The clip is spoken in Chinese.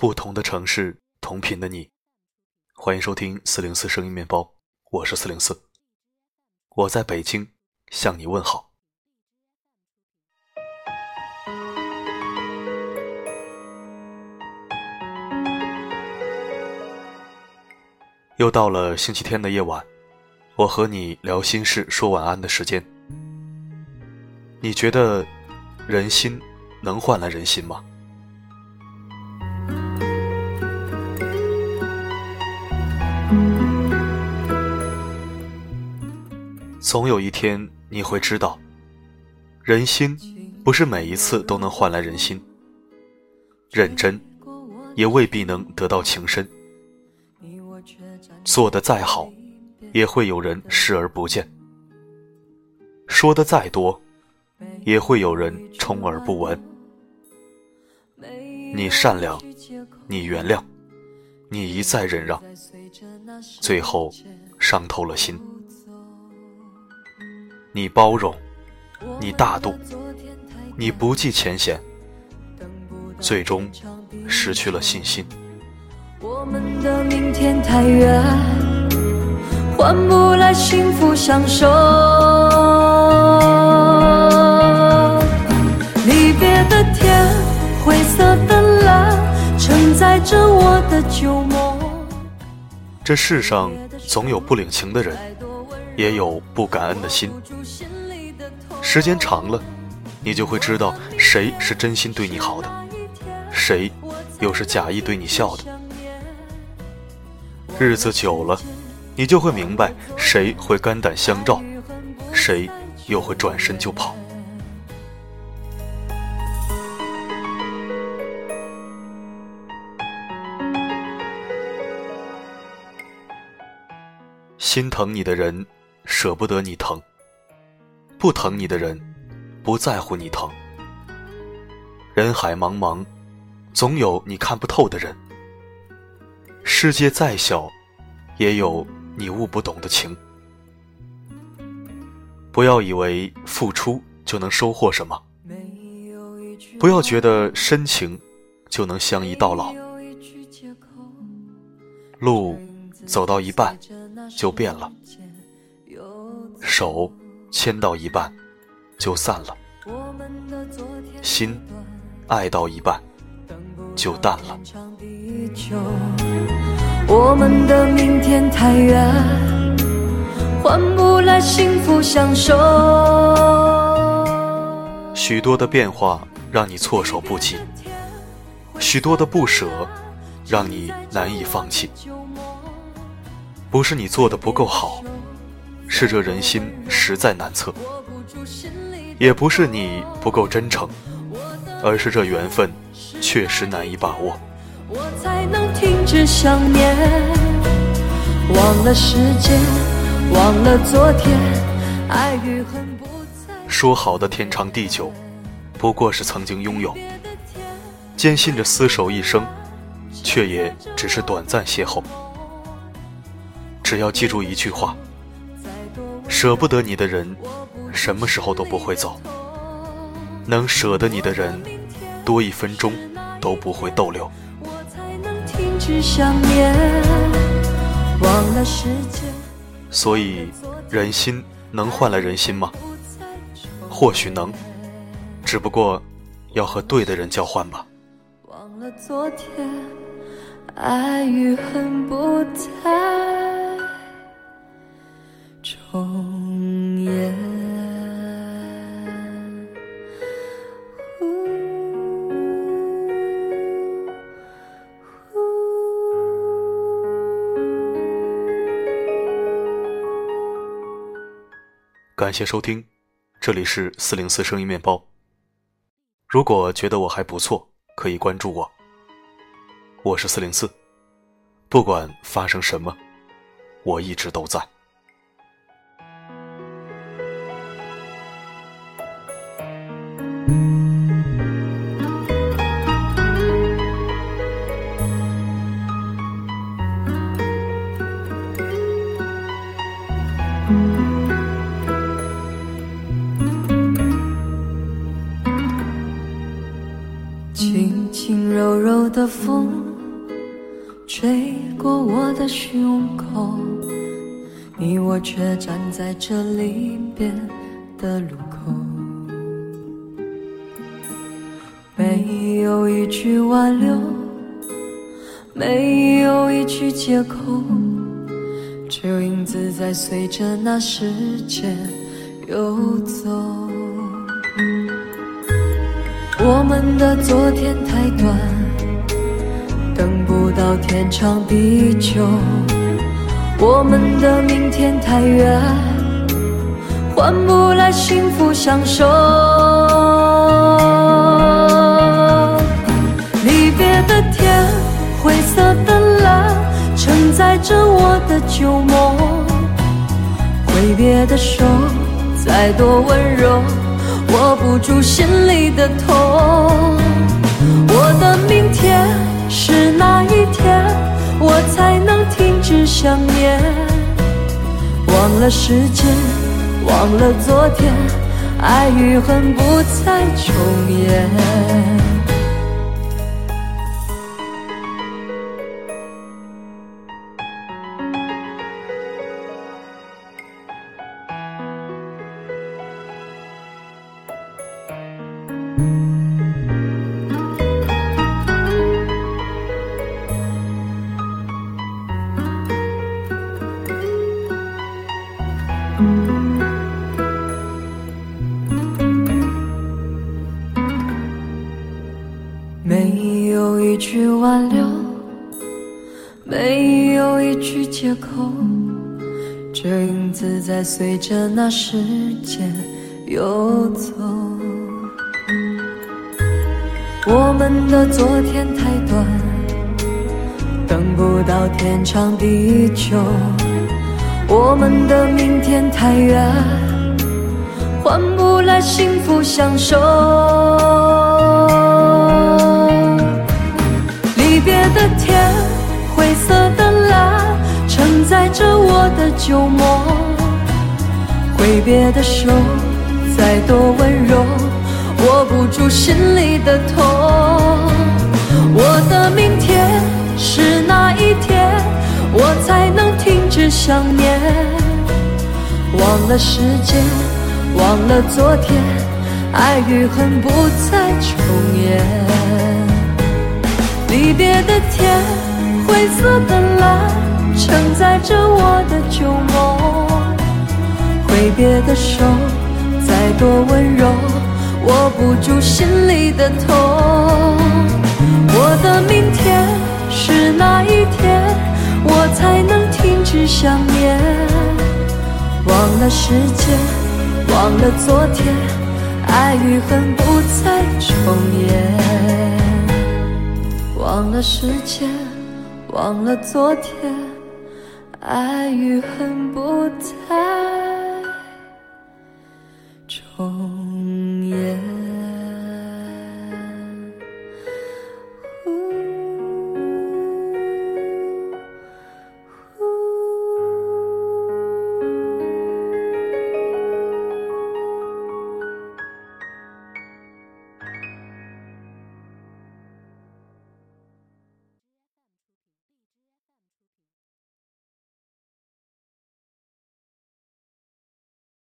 不同的城市，同频的你，欢迎收听四零四声音面包，我是四零四，我在北京向你问好。又到了星期天的夜晚，我和你聊心事、说晚安的时间。你觉得人心能换来人心吗？总有一天你会知道，人心不是每一次都能换来人心，认真也未必能得到情深。做的再好，也会有人视而不见；说的再多，也会有人充耳不闻。你善良，你原谅，你一再忍让，最后伤透了心。你包容，你大度，你不计前嫌，最终失去了信心。我们的明天太远，换不来幸福相守。这世上总有不领情的人，也有不感恩的心。时间长了，你就会知道谁是真心对你好的，谁又是假意对你笑的。日子久了，你就会明白，谁会肝胆相照，谁又会转身就跑。心疼你的人，舍不得你疼；不疼你的人，不在乎你疼。人海茫茫，总有你看不透的人。世界再小，也有你悟不懂的情。不要以为付出就能收获什么，不要觉得深情就能相依到老。路走到一半就变了，手牵到一半就散了，心爱到一半就淡了。我们的明天太远，换不来幸福相守。许多的变化让你措手不及，许多的不舍让你难以放弃。不是你做的不够好，是这人心实在难测；也不是你不够真诚，而是这缘分确实难以把握。我才能停止想念，忘了时间，忘了昨天，爱与恨不再。说好的天长地久，不过是曾经拥有；坚信着厮守一生，却也只是短暂邂逅。只要记住一句话：舍不得你的人，什么时候都不会走；能舍得你的人，多一分钟都不会逗留。所以，人心能换来人心吗？或许能，只不过要和对的人交换吧。忘了昨天，爱与恨不再感谢收听，这里是四零四声音面包。如果觉得我还不错，可以关注我。我是四零四，不管发生什么，我一直都在。的风。吹过我的胸口，你我却站在这离别的路口，没有一句挽留，没有一句借口，只有影子在随着那时间游走。我们的昨天太短。到天长地久，我们的明天太远，换不来幸福相守。离别的天，灰色的蓝，承载着我的旧梦。挥别的手，再多温柔，握不住心里的痛。我的明天。是哪一天，我才能停止想念？忘了时间，忘了昨天，爱与恨不再重演。没有一句挽留，没有一句借口，这影子在随着那时间游走。我们的昨天太短，等不到天长地久。我们的明天太远，换不来幸福相守。旧梦。挥别的手，再多温柔，握不住心里的痛。我的明天是哪一天，我才能停止想念？忘了时间，忘了昨天，爱与恨不再重演。离别的天，灰色的，承载着我的旧梦。挥别的手，再多温柔，握不住心里的痛。我的明天是哪一天，我才能停止想念？忘了时间，忘了昨天，爱与恨不再重演。忘了时间，忘了昨天，爱与恨。